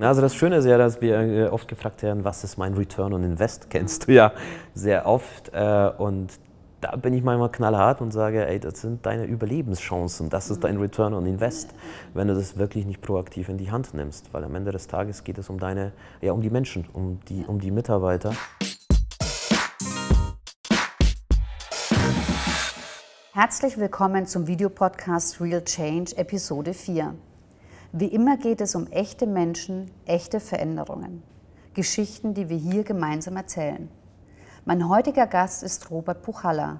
Also das Schöne ist ja, dass wir äh, oft gefragt werden, was ist mein Return on Invest? Kennst du ja sehr oft. Äh, und da bin ich manchmal knallhart und sage, ey, das sind deine Überlebenschancen, das ist dein Return on Invest, wenn du das wirklich nicht proaktiv in die Hand nimmst. Weil am Ende des Tages geht es um deine, ja, um die Menschen, um die, um die Mitarbeiter. Herzlich willkommen zum Videopodcast Real Change Episode 4. Wie immer geht es um echte Menschen, echte Veränderungen. Geschichten, die wir hier gemeinsam erzählen. Mein heutiger Gast ist Robert Puchalla.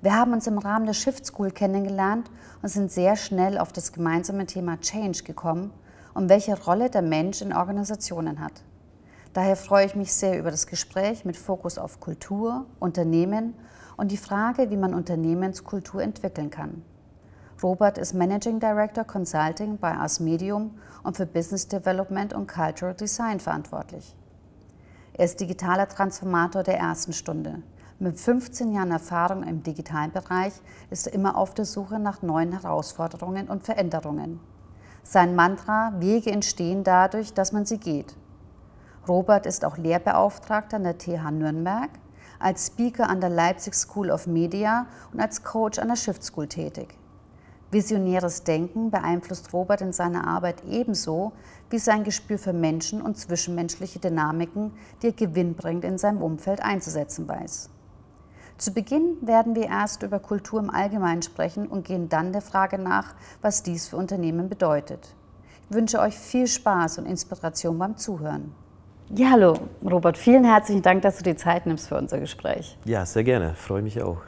Wir haben uns im Rahmen der Shift School kennengelernt und sind sehr schnell auf das gemeinsame Thema Change gekommen und welche Rolle der Mensch in Organisationen hat. Daher freue ich mich sehr über das Gespräch mit Fokus auf Kultur, Unternehmen und die Frage, wie man Unternehmenskultur entwickeln kann. Robert ist Managing Director Consulting bei Ars Medium und für Business Development und Cultural Design verantwortlich. Er ist digitaler Transformator der ersten Stunde. Mit 15 Jahren Erfahrung im digitalen Bereich ist er immer auf der Suche nach neuen Herausforderungen und Veränderungen. Sein Mantra Wege entstehen dadurch, dass man sie geht. Robert ist auch Lehrbeauftragter an der TH Nürnberg, als Speaker an der Leipzig School of Media und als Coach an der Shift School tätig. Visionäres Denken beeinflusst Robert in seiner Arbeit ebenso wie sein Gespür für Menschen und zwischenmenschliche Dynamiken, die er gewinnbringend in seinem Umfeld einzusetzen weiß. Zu Beginn werden wir erst über Kultur im Allgemeinen sprechen und gehen dann der Frage nach, was dies für Unternehmen bedeutet. Ich wünsche euch viel Spaß und Inspiration beim Zuhören. Ja, hallo Robert, vielen herzlichen Dank, dass du die Zeit nimmst für unser Gespräch. Ja, sehr gerne, freue mich auch.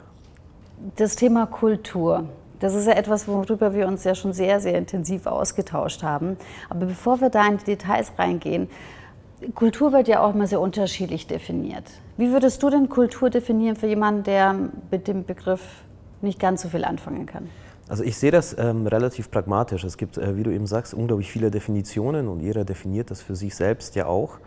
Das Thema Kultur, das ist ja etwas, worüber wir uns ja schon sehr, sehr intensiv ausgetauscht haben. Aber bevor wir da in die Details reingehen, Kultur wird ja auch immer sehr unterschiedlich definiert. Wie würdest du denn Kultur definieren für jemanden, der mit dem Begriff nicht ganz so viel anfangen kann? Also ich sehe das ähm, relativ pragmatisch. Es gibt, äh, wie du eben sagst, unglaublich viele Definitionen und jeder definiert das für sich selbst ja auch.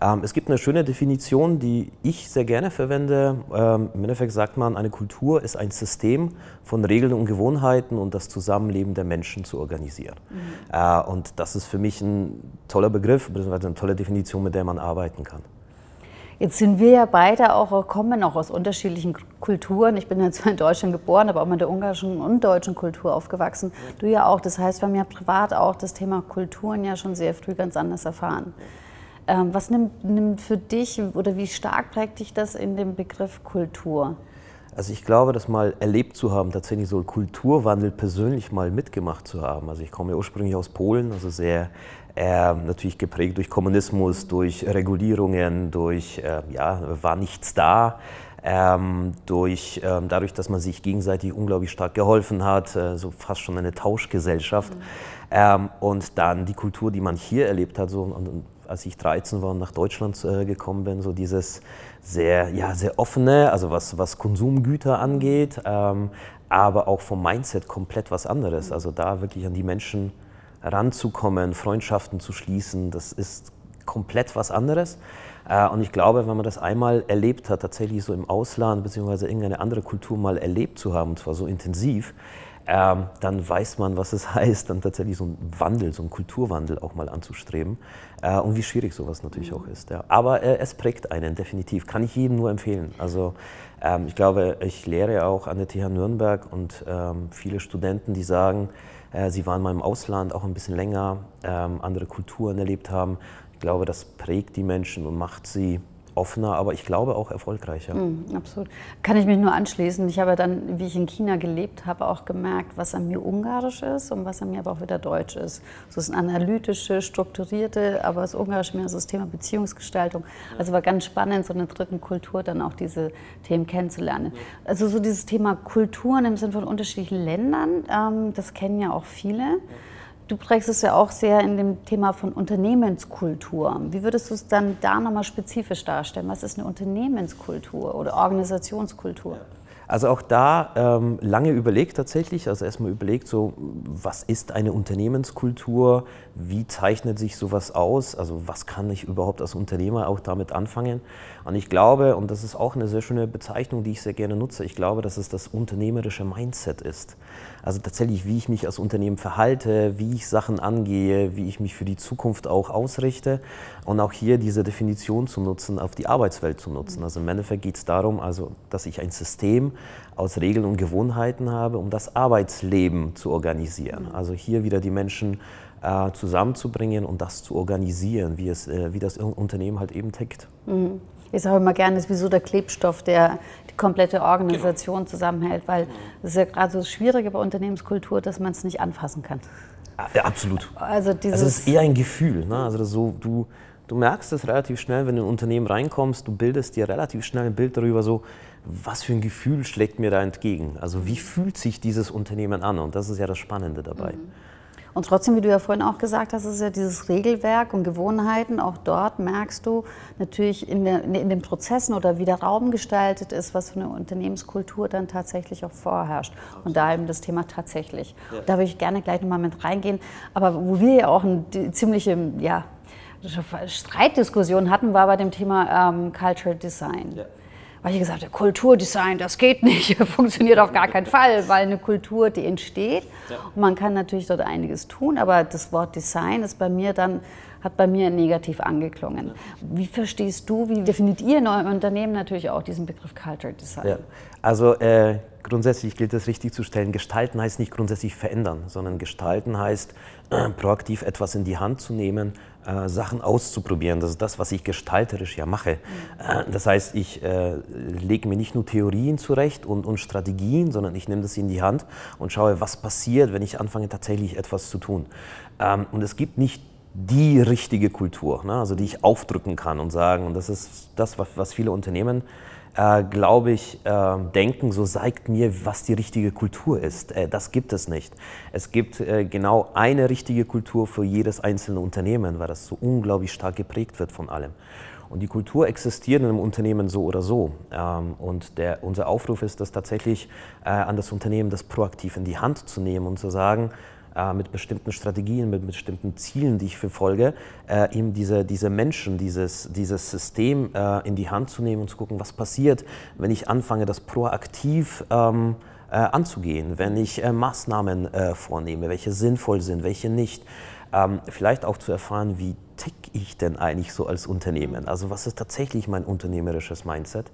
Ähm, es gibt eine schöne Definition, die ich sehr gerne verwende. Ähm, Im Endeffekt sagt man, eine Kultur ist ein System von Regeln und Gewohnheiten und das Zusammenleben der Menschen zu organisieren. Mhm. Äh, und das ist für mich ein toller Begriff, beziehungsweise eine tolle Definition, mit der man arbeiten kann. Jetzt sind wir ja beide auch, kommen auch aus unterschiedlichen Kulturen. Ich bin ja zwar in Deutschland geboren, aber auch mit der ungarischen und deutschen Kultur aufgewachsen. Du ja auch. Das heißt, wir haben ja privat auch das Thema Kulturen ja schon sehr früh ganz anders erfahren. Ähm, was nimmt, nimmt für dich oder wie stark prägt dich das in dem Begriff Kultur? Also ich glaube, das mal erlebt zu haben, tatsächlich so Kulturwandel persönlich mal mitgemacht zu haben. Also ich komme ja ursprünglich aus Polen, also sehr äh, natürlich geprägt durch Kommunismus, durch Regulierungen, durch, äh, ja, war nichts da. Ähm, durch, ähm, dadurch, dass man sich gegenseitig unglaublich stark geholfen hat, äh, so fast schon eine Tauschgesellschaft. Mhm. Ähm, und dann die Kultur, die man hier erlebt hat, so, und, als ich 13 war und nach Deutschland äh, gekommen bin, so dieses sehr, ja, sehr offene, also was, was Konsumgüter angeht, ähm, aber auch vom Mindset komplett was anderes. Also da wirklich an die Menschen ranzukommen, Freundschaften zu schließen, das ist komplett was anderes. Äh, und ich glaube, wenn man das einmal erlebt hat, tatsächlich so im Ausland bzw. irgendeine andere Kultur mal erlebt zu haben, und zwar so intensiv, ähm, dann weiß man, was es heißt, dann tatsächlich so einen Wandel, so einen Kulturwandel auch mal anzustreben. Äh, und wie schwierig sowas natürlich mhm. auch ist. Ja. Aber äh, es prägt einen definitiv, kann ich jedem nur empfehlen. Also ähm, ich glaube, ich lehre auch an der TH Nürnberg und ähm, viele Studenten, die sagen, äh, sie waren mal im Ausland auch ein bisschen länger, ähm, andere Kulturen erlebt haben. Ich glaube, das prägt die Menschen und macht sie offener, aber ich glaube auch erfolgreicher. Mm, absolut. Kann ich mich nur anschließen. Ich habe dann, wie ich in China gelebt habe, auch gemerkt, was an mir ungarisch ist und was an mir aber auch wieder deutsch ist. So ist ein analytische, strukturierte, aber das Ungarische mehr so das Thema Beziehungsgestaltung. Also war ganz spannend, so eine dritten Kultur dann auch diese Themen kennenzulernen. Also so dieses Thema Kulturen im Sinne von unterschiedlichen Ländern, ähm, das kennen ja auch viele. Du prägst es ja auch sehr in dem Thema von Unternehmenskultur. Wie würdest du es dann da nochmal spezifisch darstellen? Was ist eine Unternehmenskultur oder Organisationskultur? Also auch da ähm, lange überlegt tatsächlich, also erstmal überlegt, so was ist eine Unternehmenskultur, wie zeichnet sich sowas aus, also was kann ich überhaupt als Unternehmer auch damit anfangen. Und ich glaube, und das ist auch eine sehr schöne Bezeichnung, die ich sehr gerne nutze, ich glaube, dass es das unternehmerische Mindset ist. Also tatsächlich, wie ich mich als Unternehmen verhalte, wie ich Sachen angehe, wie ich mich für die Zukunft auch ausrichte und auch hier diese Definition zu nutzen, auf die Arbeitswelt zu nutzen. Also im Endeffekt geht es darum, also, dass ich ein System aus Regeln und Gewohnheiten habe, um das Arbeitsleben zu organisieren. Also hier wieder die Menschen äh, zusammenzubringen und das zu organisieren, wie, es, äh, wie das Unternehmen halt eben tickt. Mhm. Ich sage immer gerne, es ist wie so der Klebstoff, der die komplette Organisation genau. zusammenhält, weil es ist ja gerade so das Schwierige bei Unternehmenskultur, dass man es nicht anfassen kann. Ah, ja, absolut. Also, dieses also es ist eher ein Gefühl. Ne? Also so, du, du merkst es relativ schnell, wenn du in ein Unternehmen reinkommst, du bildest dir relativ schnell ein Bild darüber, so, was für ein Gefühl schlägt mir da entgegen? Also wie fühlt sich dieses Unternehmen an? Und das ist ja das Spannende dabei. Mhm. Und trotzdem, wie du ja vorhin auch gesagt hast, ist ja dieses Regelwerk und Gewohnheiten. Auch dort merkst du natürlich in, der, in den Prozessen oder wie der Raum gestaltet ist, was für eine Unternehmenskultur dann tatsächlich auch vorherrscht. Und da eben das Thema tatsächlich. Ja. Da würde ich gerne gleich nochmal mit reingehen. Aber wo wir ja auch eine ziemliche, ja, Streitdiskussion hatten, war bei dem Thema ähm, Cultural Design. Ja weil ich gesagt habe, Kulturdesign, das geht nicht, funktioniert auf gar keinen Fall, weil eine Kultur, die entsteht ja. und man kann natürlich dort einiges tun, aber das Wort Design ist bei mir dann hat bei mir negativ angeklungen. Ja. Wie verstehst du, wie definiert ihr in eurem Unternehmen natürlich auch diesen Begriff Culture Design? Ja. Also äh, grundsätzlich gilt es richtig zu stellen, gestalten heißt nicht grundsätzlich verändern, sondern gestalten heißt äh, proaktiv etwas in die Hand zu nehmen, äh, Sachen auszuprobieren. Das ist das, was ich gestalterisch ja mache. Äh, das heißt, ich äh, lege mir nicht nur Theorien zurecht und, und Strategien, sondern ich nehme das in die Hand und schaue, was passiert, wenn ich anfange, tatsächlich etwas zu tun. Ähm, und es gibt nicht die richtige Kultur, ne? also die ich aufdrücken kann und sagen, und das ist das, was, was viele Unternehmen äh, glaube ich, äh, denken, so zeigt mir, was die richtige Kultur ist. Äh, das gibt es nicht. Es gibt äh, genau eine richtige Kultur für jedes einzelne Unternehmen, weil das so unglaublich stark geprägt wird von allem. Und die Kultur existiert in einem Unternehmen so oder so. Ähm, und der, unser Aufruf ist, das tatsächlich äh, an das Unternehmen, das proaktiv in die Hand zu nehmen und zu sagen, äh, mit bestimmten Strategien, mit bestimmten Zielen, die ich verfolge, äh, eben diese, diese Menschen, dieses, dieses System äh, in die Hand zu nehmen und zu gucken, was passiert, wenn ich anfange, das proaktiv ähm, äh, anzugehen, wenn ich äh, Maßnahmen äh, vornehme, welche sinnvoll sind, welche nicht. Ähm, vielleicht auch zu erfahren, wie tick ich denn eigentlich so als Unternehmen? Also was ist tatsächlich mein unternehmerisches Mindset?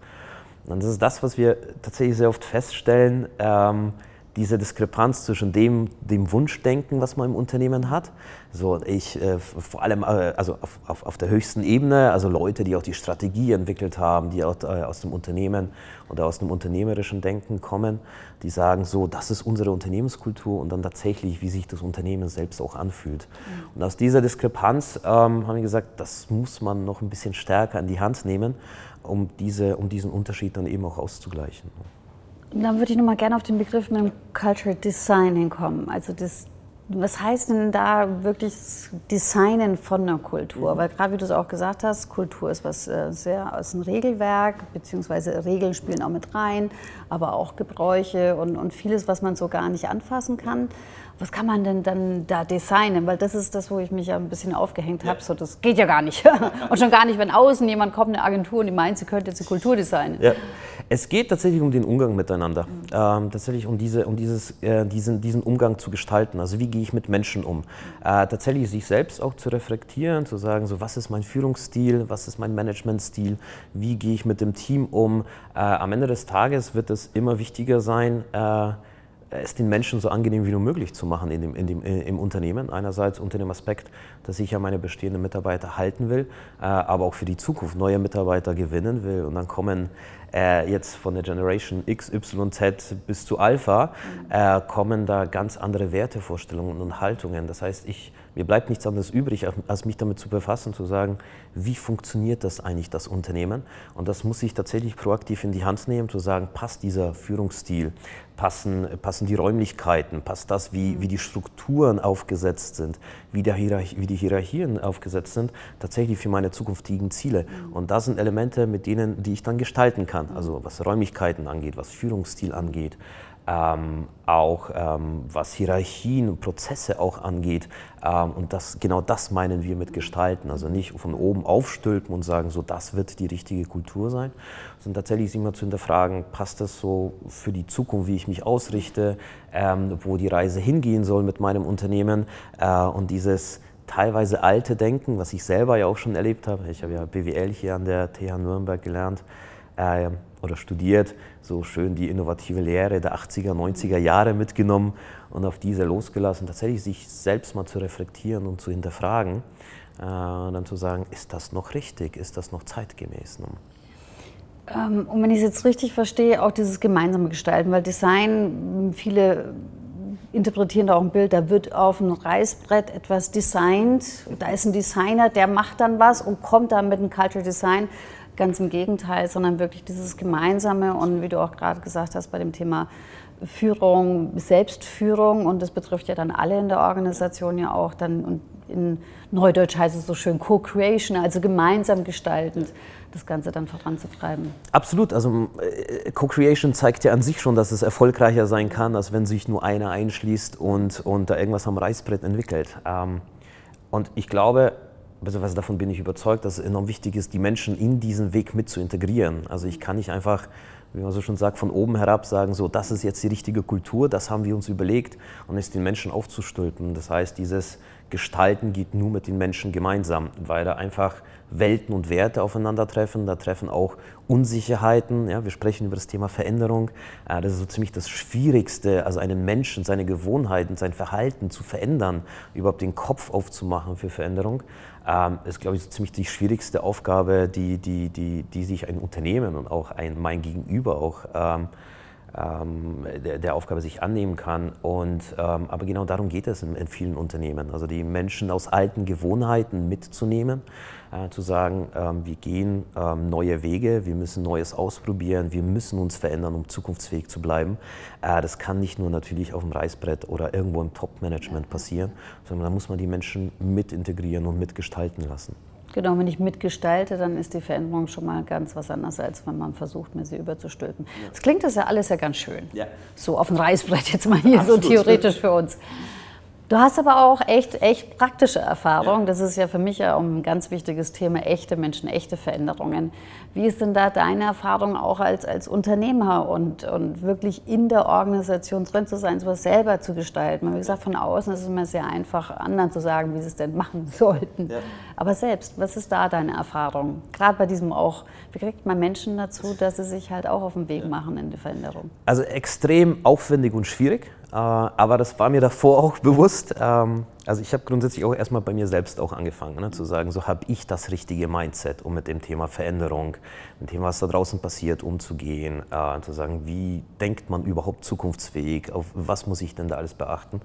Und das ist das, was wir tatsächlich sehr oft feststellen. Ähm, diese Diskrepanz zwischen dem, dem Wunschdenken, was man im Unternehmen hat. So, ich äh, vor allem äh, also auf, auf, auf, der höchsten Ebene, also Leute, die auch die Strategie entwickelt haben, die auch, äh, aus dem Unternehmen oder aus dem unternehmerischen Denken kommen, die sagen so, das ist unsere Unternehmenskultur und dann tatsächlich, wie sich das Unternehmen selbst auch anfühlt. Mhm. Und aus dieser Diskrepanz ähm, haben wir gesagt, das muss man noch ein bisschen stärker in die Hand nehmen, um, diese, um diesen Unterschied dann eben auch auszugleichen. Dann würde ich noch mal gerne auf den Begriff mit dem Cultural Design hinkommen. Also das, was heißt denn da wirklich Designen von einer Kultur? Weil gerade wie du es auch gesagt hast, Kultur ist was äh, sehr aus einem Regelwerk, beziehungsweise Regeln spielen auch mit rein, aber auch Gebräuche und, und vieles, was man so gar nicht anfassen kann was kann man denn dann da designen? Weil das ist das, wo ich mich ja ein bisschen aufgehängt habe. Ja. So, das geht ja gar nicht. und schon gar nicht, wenn außen jemand kommt, eine Agentur, und die meint, sie könnte jetzt eine Kultur designen. Ja. Es geht tatsächlich um den Umgang miteinander. Mhm. Ähm, tatsächlich um, diese, um dieses, äh, diesen, diesen Umgang zu gestalten. Also wie gehe ich mit Menschen um? Äh, tatsächlich sich selbst auch zu reflektieren, zu sagen, so was ist mein Führungsstil, was ist mein Managementstil, wie gehe ich mit dem Team um. Äh, am Ende des Tages wird es immer wichtiger sein, äh, es den Menschen so angenehm wie nur möglich zu machen in dem, in dem, äh, im Unternehmen. Einerseits unter dem Aspekt, dass ich ja meine bestehenden Mitarbeiter halten will, äh, aber auch für die Zukunft neue Mitarbeiter gewinnen will. Und dann kommen äh, jetzt von der Generation X, Y, Z bis zu Alpha, äh, kommen da ganz andere Wertevorstellungen und Haltungen. Das heißt, ich mir bleibt nichts anderes übrig, als mich damit zu befassen, zu sagen, wie funktioniert das eigentlich, das Unternehmen? Und das muss ich tatsächlich proaktiv in die Hand nehmen, zu sagen, passt dieser Führungsstil, passen, passen die Räumlichkeiten, passt das, wie, wie die Strukturen aufgesetzt sind, wie, der Hierarchie, wie die Hierarchien aufgesetzt sind, tatsächlich für meine zukünftigen Ziele. Und das sind Elemente, mit denen, die ich dann gestalten kann, also was Räumlichkeiten angeht, was Führungsstil angeht, ähm, auch ähm, was Hierarchien und Prozesse auch angeht. Ähm, und das, genau das meinen wir mit Gestalten. Also nicht von oben aufstülpen und sagen, so das wird die richtige Kultur sein, sondern tatsächlich mal zu hinterfragen, passt das so für die Zukunft, wie ich mich ausrichte, ähm, wo die Reise hingehen soll mit meinem Unternehmen äh, und dieses teilweise alte Denken, was ich selber ja auch schon erlebt habe. Ich habe ja BWL hier an der TH Nürnberg gelernt äh, oder studiert, so schön die innovative Lehre der 80er, 90er Jahre mitgenommen und auf diese losgelassen, tatsächlich sich selbst mal zu reflektieren und zu hinterfragen äh, und dann zu sagen, ist das noch richtig, ist das noch zeitgemäß? Ähm, und wenn ich es jetzt richtig verstehe, auch dieses gemeinsame Gestalten, weil Design, viele interpretieren da auch ein Bild, da wird auf einem Reißbrett etwas designt, da ist ein Designer, der macht dann was und kommt dann mit einem Cultural Design. Ganz im Gegenteil, sondern wirklich dieses Gemeinsame und wie du auch gerade gesagt hast bei dem Thema Führung, Selbstführung und das betrifft ja dann alle in der Organisation ja auch dann und in Neudeutsch heißt es so schön Co-Creation, also gemeinsam gestaltend das Ganze dann voranzutreiben. Absolut, also äh, Co-Creation zeigt ja an sich schon, dass es erfolgreicher sein kann, als wenn sich nur einer einschließt und, und da irgendwas am Reißbrett entwickelt. Ähm, und ich glaube, beziehungsweise davon bin ich überzeugt, dass es enorm wichtig ist, die Menschen in diesen Weg mit zu integrieren. Also ich kann nicht einfach, wie man so schon sagt, von oben herab sagen, so das ist jetzt die richtige Kultur, das haben wir uns überlegt und es den Menschen aufzustülpen. Das heißt, dieses Gestalten geht nur mit den Menschen gemeinsam, weil da einfach Welten und Werte aufeinandertreffen. Da treffen auch Unsicherheiten. Ja, wir sprechen über das Thema Veränderung. Äh, das ist so ziemlich das Schwierigste, also einen Menschen, seine Gewohnheiten, sein Verhalten zu verändern, überhaupt den Kopf aufzumachen für Veränderung, ähm, ist, glaube ich, so ziemlich die schwierigste Aufgabe, die, die, die, die sich ein Unternehmen und auch ein, mein Gegenüber auch ähm, ähm, der, der, Aufgabe sich annehmen kann. Und, ähm, aber genau darum geht es in, in, vielen Unternehmen. Also die Menschen aus alten Gewohnheiten mitzunehmen, äh, zu sagen, ähm, wir gehen ähm, neue Wege, wir müssen Neues ausprobieren, wir müssen uns verändern, um zukunftsfähig zu bleiben. Äh, das kann nicht nur natürlich auf dem Reißbrett oder irgendwo im Top-Management passieren, sondern da muss man die Menschen mit integrieren und mitgestalten lassen. Genau, wenn ich mitgestalte, dann ist die Veränderung schon mal ganz was anderes, als wenn man versucht, mir sie überzustülpen. Ja. Das klingt das ja alles ja ganz schön. Ja. So auf dem Reißbrett jetzt mal hier Absolut. so theoretisch für uns. Du hast aber auch echt, echt praktische Erfahrung. Ja. Das ist ja für mich ja ein ganz wichtiges Thema, echte Menschen, echte Veränderungen. Wie ist denn da deine Erfahrung auch als, als Unternehmer und, und wirklich in der Organisation drin zu sein, sowas selber zu gestalten? Wie gesagt, von außen ist es immer sehr einfach, anderen zu sagen, wie sie es denn machen sollten. Ja. Aber selbst, was ist da deine Erfahrung? Gerade bei diesem auch, wie kriegt man Menschen dazu, dass sie sich halt auch auf den Weg machen in die Veränderung? Also extrem aufwendig und schwierig. Äh, aber das war mir davor auch bewusst. Ähm, also ich habe grundsätzlich auch erstmal bei mir selbst auch angefangen, ne, zu sagen, so habe ich das richtige Mindset, um mit dem Thema Veränderung, mit dem, was da draußen passiert, umzugehen, äh, zu sagen, wie denkt man überhaupt zukunftsfähig, auf was muss ich denn da alles beachten.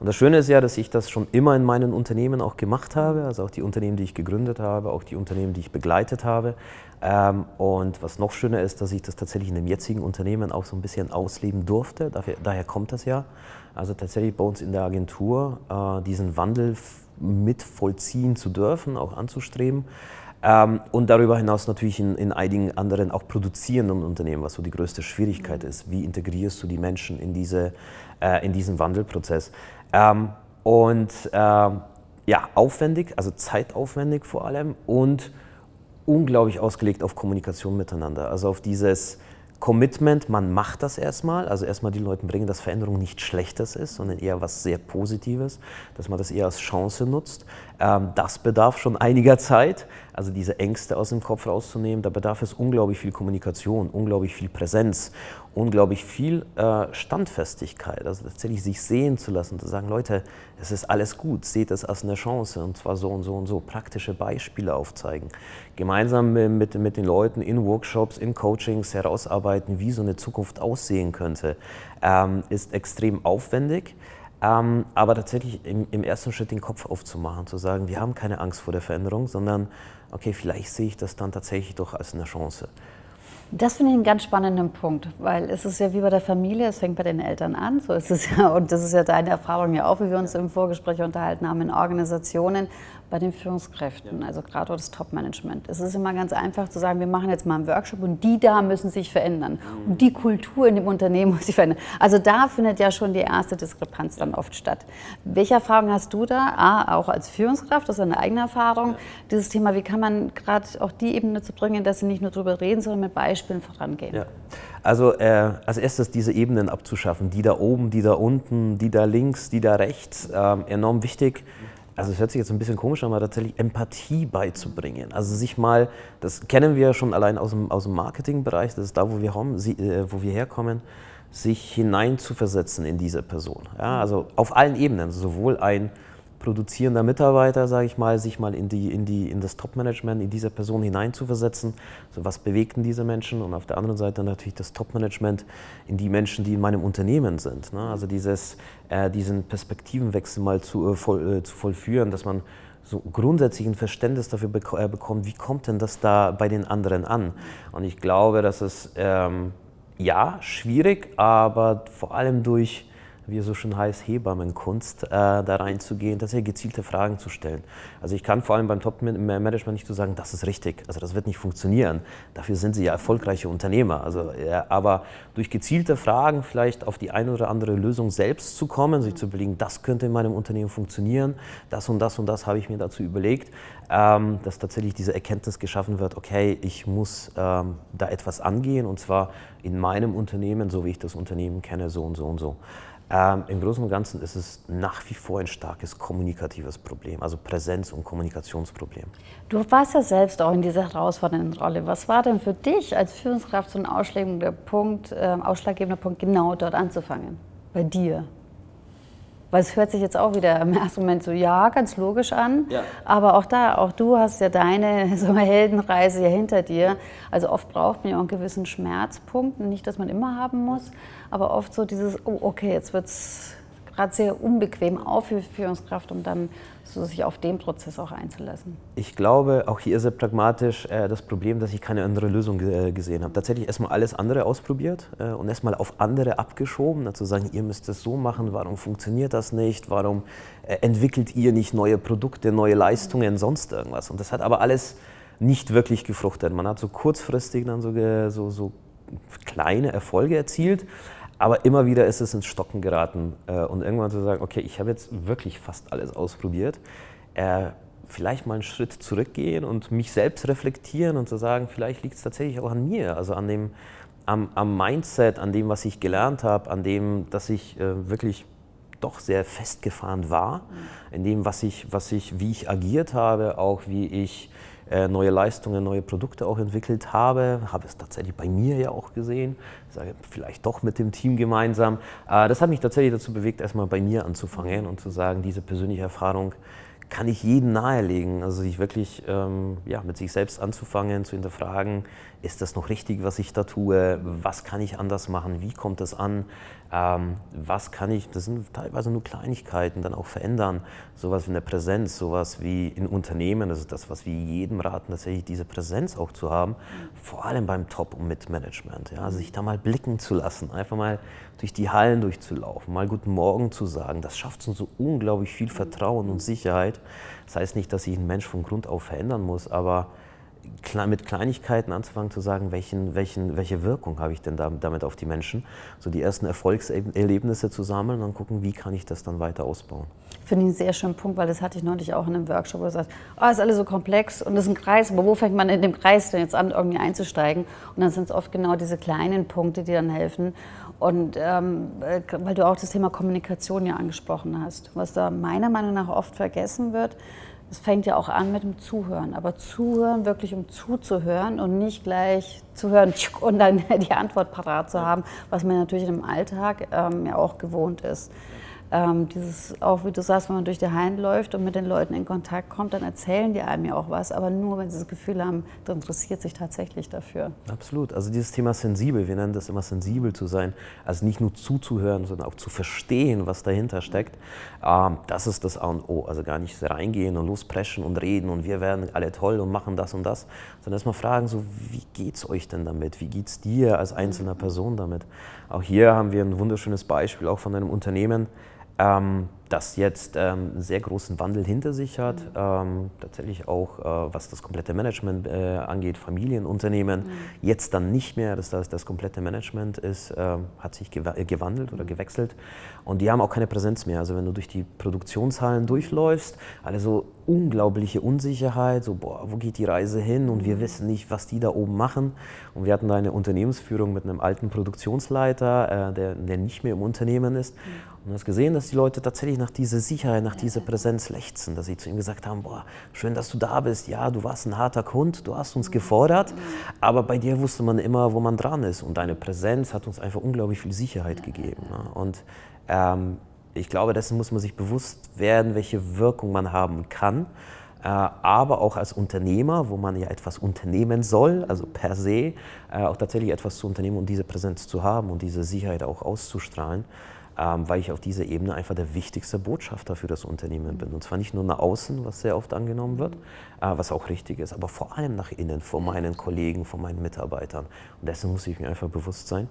Und das Schöne ist ja, dass ich das schon immer in meinen Unternehmen auch gemacht habe, also auch die Unternehmen, die ich gegründet habe, auch die Unternehmen, die ich begleitet habe. Ähm, und was noch schöner ist, dass ich das tatsächlich in dem jetzigen Unternehmen auch so ein bisschen ausleben durfte, daher, daher kommt das ja. Also tatsächlich bei uns in der Agentur äh, diesen Wandel mit vollziehen zu dürfen, auch anzustreben. Ähm, und darüber hinaus natürlich in, in, einigen anderen auch produzierenden Unternehmen, was so die größte Schwierigkeit ist. Wie integrierst du die Menschen in, diese, äh, in diesen Wandelprozess? Ähm, und ähm, ja, aufwendig, also zeitaufwendig vor allem und unglaublich ausgelegt auf Kommunikation miteinander. Also auf dieses Commitment, man macht das erstmal, also erstmal die Leute bringen, dass Veränderung nichts Schlechtes ist, sondern eher was sehr Positives, dass man das eher als Chance nutzt. Ähm, das bedarf schon einiger Zeit, also diese Ängste aus dem Kopf rauszunehmen. Da bedarf es unglaublich viel Kommunikation, unglaublich viel Präsenz, unglaublich viel äh, Standfestigkeit, also tatsächlich sich sehen zu lassen, zu sagen, Leute, es ist alles gut, seht es als eine Chance und zwar so und so und so, praktische Beispiele aufzeigen. Gemeinsam mit, mit den Leuten in Workshops, in Coachings herausarbeiten, wie so eine Zukunft aussehen könnte, ähm, ist extrem aufwendig. Ähm, aber tatsächlich im, im, ersten Schritt den Kopf aufzumachen, zu sagen, wir haben keine Angst vor der Veränderung, sondern okay, vielleicht sehe ich das dann tatsächlich doch als eine Chance. Das finde ich einen ganz spannenden Punkt, weil es ist ja wie bei der Familie, es fängt bei den Eltern an, so ist es ja, und das ist ja deine Erfahrung ja auch, wie wir uns im Vorgespräch unterhalten haben, in Organisationen, bei den Führungskräften, also gerade das Top-Management. Es ist immer ganz einfach zu sagen, wir machen jetzt mal einen Workshop und die da müssen sich verändern. Und die Kultur in dem Unternehmen muss sich verändern. Also da findet ja schon die erste Diskrepanz dann oft statt. Welche Erfahrungen hast du da? A, auch als Führungskraft, das ist eine eigene Erfahrung. Dieses Thema, wie kann man gerade auch die Ebene zu bringen, dass sie nicht nur darüber reden, sondern mit Beispielen vorangehen? Ja. Also äh, als erstes diese Ebenen abzuschaffen, die da oben, die da unten, die da links, die da rechts, äh, enorm wichtig also es hört sich jetzt ein bisschen komisch an, aber tatsächlich Empathie beizubringen. Also sich mal, das kennen wir schon allein aus dem, aus dem Marketingbereich, das ist da, wo wir, haben, äh, wo wir herkommen, sich hineinzuversetzen in diese Person. Ja, also auf allen Ebenen, sowohl ein produzierender Mitarbeiter, sage ich mal, sich mal in, die, in, die, in das Top-Management, in diese Person hineinzuversetzen. So, was bewegten diese Menschen? Und auf der anderen Seite natürlich das Top-Management in die Menschen, die in meinem Unternehmen sind. Ne? Also dieses, äh, diesen Perspektivenwechsel mal zu, äh, voll, äh, zu vollführen, dass man so grundsätzlich ein Verständnis dafür bek äh, bekommt, wie kommt denn das da bei den anderen an? Und ich glaube, dass es ähm, ja schwierig, aber vor allem durch wie es so schön heißt, Hebammenkunst, äh, da reinzugehen, tatsächlich gezielte Fragen zu stellen. Also ich kann vor allem beim Top-Management nicht so sagen, das ist richtig, also das wird nicht funktionieren. Dafür sind sie ja erfolgreiche Unternehmer. Also, ja, aber durch gezielte Fragen vielleicht auf die eine oder andere Lösung selbst zu kommen, sich zu überlegen, das könnte in meinem Unternehmen funktionieren, das und das und das habe ich mir dazu überlegt, ähm, dass tatsächlich diese Erkenntnis geschaffen wird, okay, ich muss ähm, da etwas angehen und zwar in meinem Unternehmen, so wie ich das Unternehmen kenne, so und so und so. Ähm, Im Großen und Ganzen ist es nach wie vor ein starkes kommunikatives Problem, also Präsenz- und Kommunikationsproblem. Du warst ja selbst auch in dieser herausfordernden Rolle. Was war denn für dich als Führungskraft so ein ausschlaggebender Punkt, äh, ausschlaggebender Punkt, genau dort anzufangen? Bei dir? Weil es hört sich jetzt auch wieder im ersten Moment so, ja, ganz logisch an. Ja. Aber auch da, auch du hast ja deine so Heldenreise ja hinter dir. Also oft braucht man ja auch einen gewissen Schmerzpunkt. Nicht, dass man immer haben muss, aber oft so dieses, oh, okay, jetzt wird es gerade sehr unbequem auch für Führungskraft, um dann so sich auf den Prozess auch einzulassen. Ich glaube, auch hier es pragmatisch äh, das Problem, dass ich keine andere Lösung äh, gesehen habe. Tatsächlich erstmal alles andere ausprobiert äh, und erstmal auf andere abgeschoben, zu sagen, ihr müsst es so machen, warum funktioniert das nicht, warum äh, entwickelt ihr nicht neue Produkte, neue Leistungen, sonst irgendwas. Und das hat aber alles nicht wirklich gefruchtet. Man hat so kurzfristig dann so, so, so kleine Erfolge erzielt, aber immer wieder ist es ins Stocken geraten äh, und irgendwann zu sagen, okay, ich habe jetzt wirklich fast alles ausprobiert. Äh, vielleicht mal einen Schritt zurückgehen und mich selbst reflektieren und zu sagen, vielleicht liegt es tatsächlich auch an mir, also an dem, am, am, Mindset, an dem, was ich gelernt habe, an dem, dass ich äh, wirklich doch sehr festgefahren war, mhm. in dem, was ich, was ich, wie ich agiert habe, auch wie ich neue Leistungen, neue Produkte auch entwickelt habe. Habe es tatsächlich bei mir ja auch gesehen. Sage vielleicht doch mit dem Team gemeinsam. Äh, das hat mich tatsächlich dazu bewegt, erstmal bei mir anzufangen und zu sagen, diese persönliche Erfahrung kann ich jedem nahelegen, also sich wirklich ähm, ja, mit sich selbst anzufangen, zu hinterfragen, ist das noch richtig, was ich da tue, was kann ich anders machen, wie kommt das an, ähm, was kann ich, das sind teilweise nur Kleinigkeiten, dann auch verändern, sowas wie eine Präsenz, sowas wie in Unternehmen, das ist das, was wir jedem raten, tatsächlich diese Präsenz auch zu haben, vor allem beim Top- und Mitmanagement, ja, also sich da mal blicken zu lassen, einfach mal durch die Hallen durchzulaufen, mal Guten Morgen zu sagen, das schafft uns so unglaublich viel Vertrauen und Sicherheit. Das heißt nicht, dass ich einen Mensch von Grund auf verändern muss, aber mit Kleinigkeiten anzufangen zu sagen, welchen, welchen, welche Wirkung habe ich denn damit auf die Menschen, so die ersten Erfolgserlebnisse zu sammeln und gucken, wie kann ich das dann weiter ausbauen. Finde ich einen sehr schönen Punkt, weil das hatte ich neulich auch in einem Workshop, wo gesagt, oh, ist alles so komplex und das ist ein Kreis, aber wo fängt man in dem Kreis denn jetzt an, irgendwie einzusteigen? Und dann sind es oft genau diese kleinen Punkte, die dann helfen. Und ähm, äh, weil du auch das Thema Kommunikation ja angesprochen hast, was da meiner Meinung nach oft vergessen wird, es fängt ja auch an mit dem Zuhören, aber Zuhören wirklich um zuzuhören und nicht gleich zu hören und dann die Antwort parat zu haben, was man natürlich im Alltag ähm, ja auch gewohnt ist. Ähm, dieses, auch wie du sagst, wenn man durch die Hallen läuft und mit den Leuten in Kontakt kommt, dann erzählen die einem ja auch was, aber nur, wenn sie das Gefühl haben, der interessiert sich tatsächlich dafür. Absolut. Also dieses Thema sensibel, wir nennen das immer sensibel zu sein, also nicht nur zuzuhören, sondern auch zu verstehen, was dahinter steckt, ähm, das ist das A und O. Also gar nicht reingehen und lospreschen und reden und wir werden alle toll und machen das und das, sondern erstmal fragen, so, wie geht's euch denn damit? Wie geht's dir als einzelner Person damit? Auch hier haben wir ein wunderschönes Beispiel auch von einem Unternehmen, ähm, das jetzt ähm, einen sehr großen Wandel hinter sich hat. Mhm. Ähm, tatsächlich auch, äh, was das komplette Management äh, angeht, Familienunternehmen. Mhm. Jetzt dann nicht mehr, dass das, das komplette Management ist, äh, hat sich äh, gewandelt oder mhm. gewechselt. Und die haben auch keine Präsenz mehr. Also wenn du durch die Produktionshallen durchläufst, also unglaubliche Unsicherheit, so, boah, wo geht die Reise hin? Und wir mhm. wissen nicht, was die da oben machen. Und wir hatten da eine Unternehmensführung mit einem alten Produktionsleiter, äh, der, der nicht mehr im Unternehmen ist. Mhm. Und du hast gesehen, dass die Leute tatsächlich nach dieser Sicherheit, nach dieser Präsenz lechzen, dass sie zu ihm gesagt haben, boah, schön, dass du da bist. Ja, du warst ein harter Hund, du hast uns mhm. gefordert, aber bei dir wusste man immer, wo man dran ist. Und deine Präsenz hat uns einfach unglaublich viel Sicherheit gegeben. Ne? Und ähm, ich glaube, dessen muss man sich bewusst werden, welche Wirkung man haben kann. Äh, aber auch als Unternehmer, wo man ja etwas unternehmen soll, also per se, äh, auch tatsächlich etwas zu unternehmen und diese Präsenz zu haben und diese Sicherheit auch auszustrahlen ähm, weil ich auf dieser Ebene einfach der wichtigste Botschafter für das Unternehmen bin. Und zwar nicht nur nach außen, was sehr oft angenommen wird, äh, was auch richtig ist, aber vor allem nach innen, vor meinen Kollegen, vor meinen Mitarbeitern. Und dessen muss ich mir einfach bewusst sein.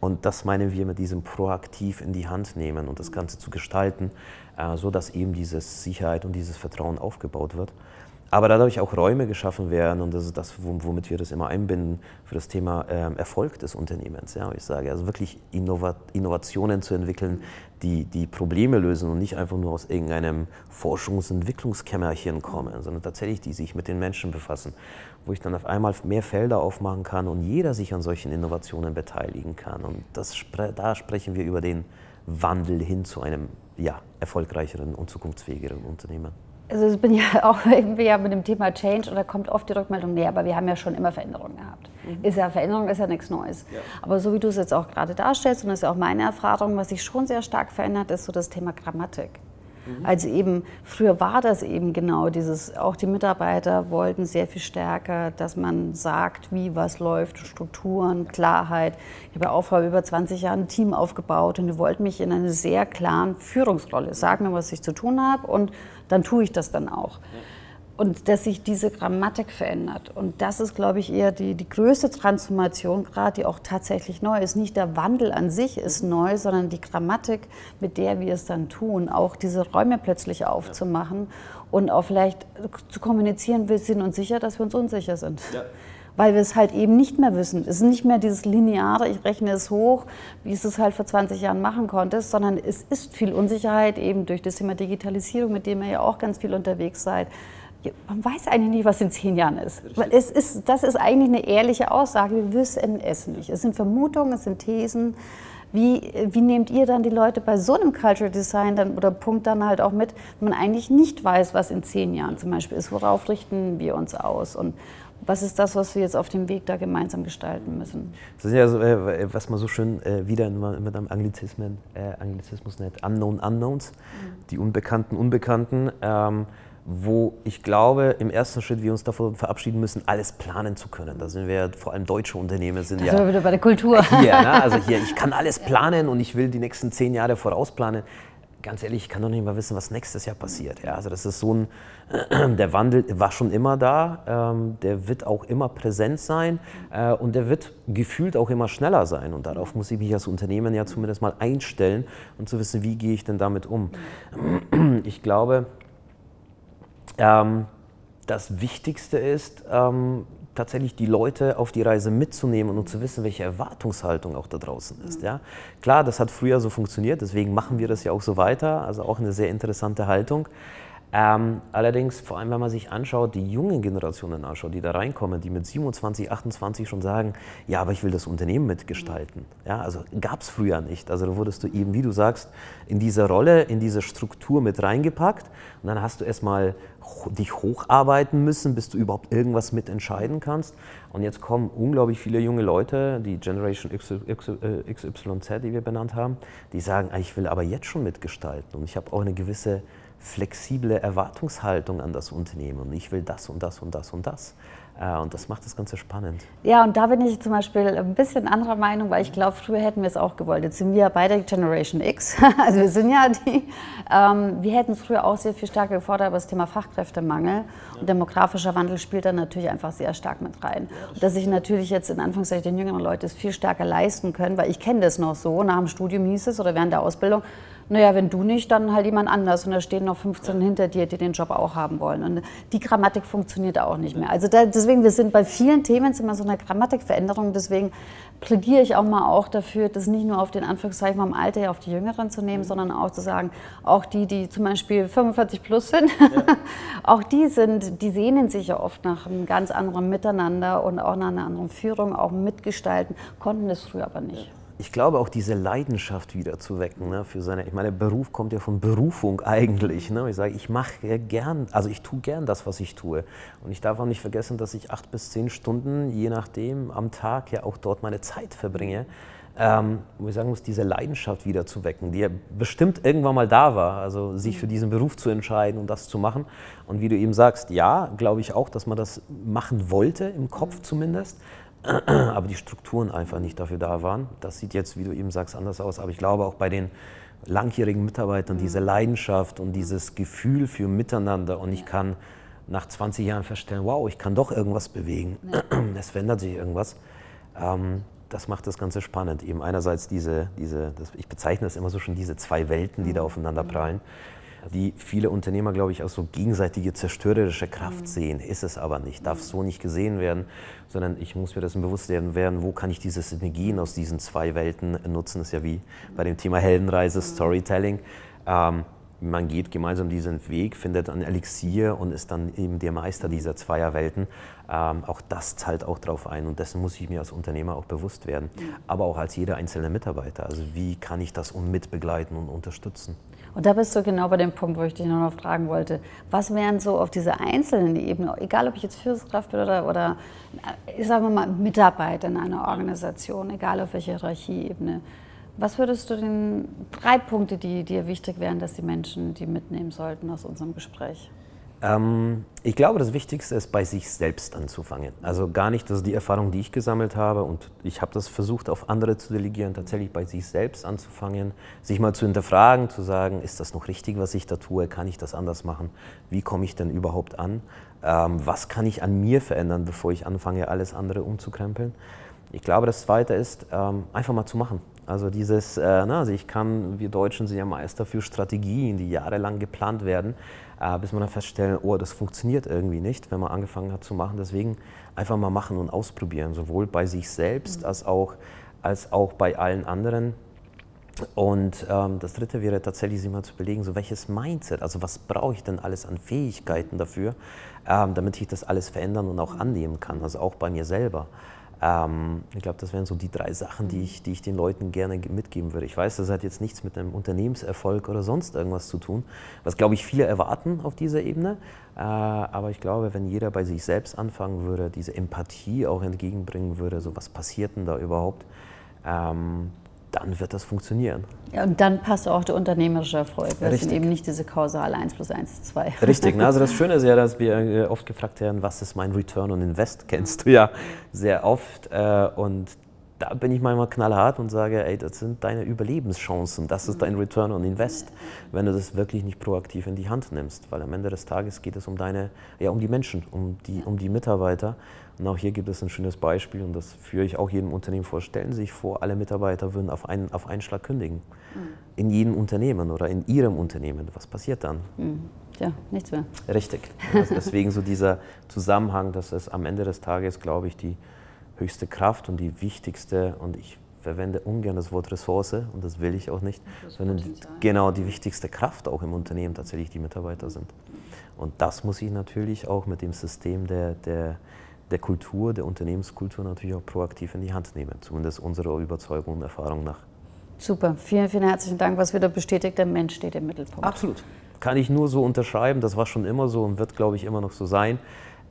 Und das meinen wir mit diesem proaktiv in die Hand nehmen und das Ganze zu gestalten, äh, so dass eben diese Sicherheit und dieses Vertrauen aufgebaut wird aber dadurch auch Räume geschaffen werden und das ist das, womit wir das immer einbinden für das Thema ähm, Erfolg des Unternehmens. Ja, ich sage, also wirklich Innovat Innovationen zu entwickeln, die, die Probleme lösen und nicht einfach nur aus irgendeinem Forschungs- und Entwicklungskämmerchen kommen, sondern tatsächlich die sich mit den Menschen befassen, wo ich dann auf einmal mehr Felder aufmachen kann und jeder sich an solchen Innovationen beteiligen kann. Und das, da sprechen wir über den Wandel hin zu einem ja, erfolgreicheren und zukunftsfähigeren Unternehmen also ich bin ja auch irgendwie ja mit dem Thema Change und da kommt oft die Rückmeldung, nee, aber wir haben ja schon immer Veränderungen gehabt. Mhm. Ist ja Veränderung ist ja nichts Neues. Ja. Aber so wie du es jetzt auch gerade darstellst und das ist ja auch meine Erfahrung, was sich schon sehr stark verändert, ist so das Thema Grammatik. Mhm. Also eben, früher war das eben genau dieses, auch die Mitarbeiter wollten sehr viel stärker, dass man sagt, wie was läuft, Strukturen, Klarheit. Ich habe ja auch vor über 20 Jahren ein Team aufgebaut und die wollten mich in eine sehr klaren Führungsrolle. sagen, mir, was ich zu tun habe und dann tue ich das dann auch. Ja und dass sich diese Grammatik verändert. Und das ist, glaube ich, eher die, die größte Transformation gerade, die auch tatsächlich neu ist. Nicht der Wandel an sich ist neu, sondern die Grammatik, mit der wir es dann tun, auch diese Räume plötzlich aufzumachen und auch vielleicht zu kommunizieren, wir sind uns sicher, dass wir uns unsicher sind. Ja. Weil wir es halt eben nicht mehr wissen. Es ist nicht mehr dieses lineare, ich rechne es hoch, wie es es halt vor 20 Jahren machen konntest, sondern es ist viel Unsicherheit eben durch das Thema Digitalisierung, mit dem ihr ja auch ganz viel unterwegs seid man weiß eigentlich nicht, was in zehn Jahren ist. Es ist. Das ist eigentlich eine ehrliche Aussage. Wir wissen es nicht. Es sind Vermutungen, es sind Thesen. Wie, wie nehmt ihr dann die Leute bei so einem Cultural Design dann, oder Punkt dann halt auch mit, wenn man eigentlich nicht weiß, was in zehn Jahren zum Beispiel ist? Worauf richten wir uns aus? Und was ist das, was wir jetzt auf dem Weg da gemeinsam gestalten müssen? Das ist ja, so, äh, was man so schön äh, wieder mit einem Anglizismen, äh, Anglizismus nennt, Unknown Unknowns, mhm. die Unbekannten Unbekannten. Ähm, wo ich glaube, im ersten Schritt wir uns davon verabschieden müssen, alles planen zu können. Da sind wir vor allem deutsche Unternehmen sind das ja sind wir wieder bei der Kultur. Hier, ne? also hier, ich kann alles planen und ich will die nächsten zehn Jahre vorausplanen. Ganz ehrlich, ich kann doch nicht mal wissen, was nächstes Jahr passiert. Ja, also das ist so ein, der Wandel war schon immer da, ähm, der wird auch immer präsent sein äh, und der wird gefühlt auch immer schneller sein. Und darauf muss ich mich als Unternehmen ja zumindest mal einstellen und zu wissen, wie gehe ich denn damit um. Ich glaube, ähm, das Wichtigste ist, ähm, tatsächlich die Leute auf die Reise mitzunehmen und zu wissen, welche Erwartungshaltung auch da draußen ist. Ja? Klar, das hat früher so funktioniert, deswegen machen wir das ja auch so weiter, also auch eine sehr interessante Haltung. Ähm, allerdings, vor allem wenn man sich anschaut, die jungen Generationen anschaut, die da reinkommen, die mit 27, 28 schon sagen, ja, aber ich will das Unternehmen mitgestalten. Ja, also gab es früher nicht. Also da wurdest du eben, wie du sagst, in diese Rolle, in diese Struktur mit reingepackt und dann hast du erstmal dich hocharbeiten müssen, bis du überhaupt irgendwas mitentscheiden kannst. Und jetzt kommen unglaublich viele junge Leute, die Generation XYZ, äh, die wir benannt haben, die sagen, ah, ich will aber jetzt schon mitgestalten und ich habe auch eine gewisse flexible Erwartungshaltung an das Unternehmen und ich will das und das und das und das. Äh, und das macht das Ganze spannend. Ja, und da bin ich zum Beispiel ein bisschen anderer Meinung, weil ich glaube, früher hätten wir es auch gewollt. Jetzt sind wir beide Generation X, also wir sind ja die. Ähm, wir hätten es früher auch sehr viel stärker gefordert, aber das Thema Fachkräftemangel und demografischer Wandel spielt da natürlich einfach sehr stark mit rein. Und dass sich natürlich jetzt in Anführungszeichen den jüngeren Leute es viel stärker leisten können, weil ich kenne das noch so, nach dem Studium hieß es oder während der Ausbildung, naja, wenn du nicht, dann halt jemand anders. Und da stehen noch 15 hinter dir, die den Job auch haben wollen. Und die Grammatik funktioniert auch nicht mehr. Also da, deswegen, wir sind bei vielen Themen wir so eine Grammatikveränderung. Deswegen plädiere ich auch mal auch dafür, das nicht nur auf den Anführungszeichen vom Alter auf die Jüngeren zu nehmen, mhm. sondern auch zu sagen, auch die, die zum Beispiel 45 plus sind, ja. auch die sind, die sehnen sich ja oft nach einem ganz anderen Miteinander und auch nach einer anderen Führung, auch mitgestalten, konnten das früher aber nicht. Ja ich glaube auch diese Leidenschaft wieder zu wecken ne, für seine, ich meine, Beruf kommt ja von Berufung eigentlich. Ne? Ich sage, ich mache gern, also ich tue gern das, was ich tue. Und ich darf auch nicht vergessen, dass ich acht bis zehn Stunden, je nachdem, am Tag ja auch dort meine Zeit verbringe. Ähm, wo ich sagen muss, diese Leidenschaft wieder zu wecken, die ja bestimmt irgendwann mal da war, also sich für diesen Beruf zu entscheiden und das zu machen. Und wie du eben sagst, ja, glaube ich auch, dass man das machen wollte, im Kopf zumindest aber die Strukturen einfach nicht dafür da waren. Das sieht jetzt, wie du eben sagst, anders aus. Aber ich glaube auch bei den langjährigen Mitarbeitern diese mhm. Leidenschaft und dieses Gefühl für Miteinander und ich kann nach 20 Jahren feststellen, wow, ich kann doch irgendwas bewegen. Es verändert sich irgendwas. Ähm, das macht das Ganze spannend. Eben einerseits diese, diese das, ich bezeichne das immer so schon, diese zwei Welten, die da mhm. aufeinander prallen die viele Unternehmer, glaube ich, als so gegenseitige zerstörerische Kraft mhm. sehen. Ist es aber nicht, darf so nicht gesehen werden, sondern ich muss mir das bewusst werden, wo kann ich diese Synergien aus diesen zwei Welten nutzen. Das ist ja wie bei dem Thema Heldenreise, mhm. Storytelling. Ähm, man geht gemeinsam diesen Weg, findet ein Elixier und ist dann eben der Meister dieser Zweierwelten. Ähm, auch das zahlt auch darauf ein und dessen muss ich mir als Unternehmer auch bewusst werden, mhm. aber auch als jeder einzelne Mitarbeiter. Also wie kann ich das mitbegleiten und unterstützen? Und da bist du genau bei dem Punkt, wo ich dich noch fragen wollte. Was wären so auf dieser einzelnen Ebene, egal ob ich jetzt Führungskraft bin oder, oder sagen wir mal Mitarbeiter in einer Organisation, egal auf welcher Hierarchieebene, was würdest du den drei Punkte, die dir wichtig wären, dass die Menschen die mitnehmen sollten aus unserem Gespräch? Ähm, ich glaube, das Wichtigste ist, bei sich selbst anzufangen. Also gar nicht, das ist die Erfahrung, die ich gesammelt habe und ich habe das versucht, auf andere zu delegieren, tatsächlich bei sich selbst anzufangen, sich mal zu hinterfragen, zu sagen, ist das noch richtig, was ich da tue, kann ich das anders machen, wie komme ich denn überhaupt an, ähm, was kann ich an mir verändern, bevor ich anfange, alles andere umzukrempeln. Ich glaube, das Zweite ist, ähm, einfach mal zu machen. Also dieses, äh, na, also ich kann, wir Deutschen sind ja Meister für Strategien, die jahrelang geplant werden, äh, bis man dann feststellt, oh, das funktioniert irgendwie nicht, wenn man angefangen hat zu machen. Deswegen einfach mal machen und ausprobieren, sowohl bei sich selbst mhm. als, auch, als auch bei allen anderen. Und ähm, das Dritte wäre tatsächlich, sich mal zu überlegen, so welches Mindset, also was brauche ich denn alles an Fähigkeiten dafür, ähm, damit ich das alles verändern und auch annehmen kann, also auch bei mir selber. Ähm, ich glaube, das wären so die drei Sachen, die ich, die ich den Leuten gerne mitgeben würde. Ich weiß, das hat jetzt nichts mit einem Unternehmenserfolg oder sonst irgendwas zu tun, was, glaube ich, viele erwarten auf dieser Ebene. Äh, aber ich glaube, wenn jeder bei sich selbst anfangen würde, diese Empathie auch entgegenbringen würde, so was passiert denn da überhaupt, ähm, dann wird das funktionieren. Ja, und dann passt auch der unternehmerische Erfolg. Das Richtig. sind eben nicht diese kausale 1 plus 1 ist 2. Richtig, ne? also das Schöne ist ja, dass wir äh, oft gefragt werden, was ist mein Return on Invest? Kennst du ja sehr oft. Äh, und da bin ich manchmal knallhart und sage, ey, das sind deine Überlebenschancen, das ist dein Return on Invest, wenn du das wirklich nicht proaktiv in die Hand nimmst. Weil am Ende des Tages geht es um deine, ja, um die Menschen, um die, um die Mitarbeiter. Und auch hier gibt es ein schönes Beispiel und das führe ich auch jedem Unternehmen vor. Stellen Sie sich vor, alle Mitarbeiter würden auf einen, auf einen Schlag kündigen. Mhm. In jedem Unternehmen oder in Ihrem Unternehmen. Was passiert dann? Mhm. Ja, nichts mehr. Richtig. Also deswegen so dieser Zusammenhang, dass es am Ende des Tages, glaube ich, die höchste Kraft und die wichtigste, und ich verwende ungern das Wort Ressource, und das will ich auch nicht, sondern genau die wichtigste Kraft auch im Unternehmen tatsächlich die Mitarbeiter sind. Und das muss ich natürlich auch mit dem System der, der, der Kultur, der Unternehmenskultur natürlich auch proaktiv in die Hand nehmen, zumindest unserer Überzeugung und Erfahrung nach. Super, vielen, vielen herzlichen Dank, was wieder bestätigt, der Mensch steht im Mittelpunkt. Absolut. Kann ich nur so unterschreiben, das war schon immer so und wird, glaube ich, immer noch so sein.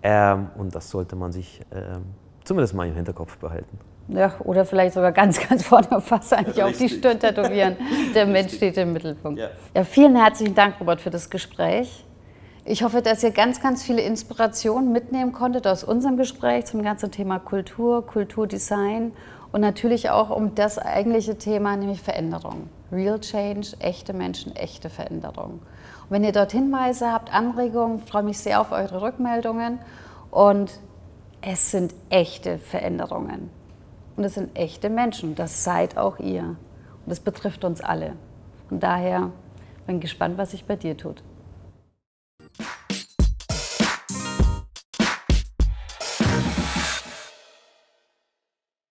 Ähm, und das sollte man sich ähm, zumindest mal im Hinterkopf behalten. Ja, oder vielleicht sogar ganz, ganz vorne auf Fass eigentlich ja, auf die Stirn tätowieren. Der Mensch steht im Mittelpunkt. Ja. ja, vielen herzlichen Dank, Robert, für das Gespräch. Ich hoffe, dass ihr ganz, ganz viele Inspirationen mitnehmen konntet aus unserem Gespräch zum ganzen Thema Kultur, Kulturdesign und natürlich auch um das eigentliche Thema, nämlich Veränderung. Real Change, echte Menschen, echte Veränderung. Und wenn ihr dort Hinweise habt, Anregungen, freue mich sehr auf eure Rückmeldungen. Und es sind echte Veränderungen. Und es sind echte Menschen. Das seid auch ihr. Und das betrifft uns alle. Und daher bin ich gespannt, was sich bei dir tut.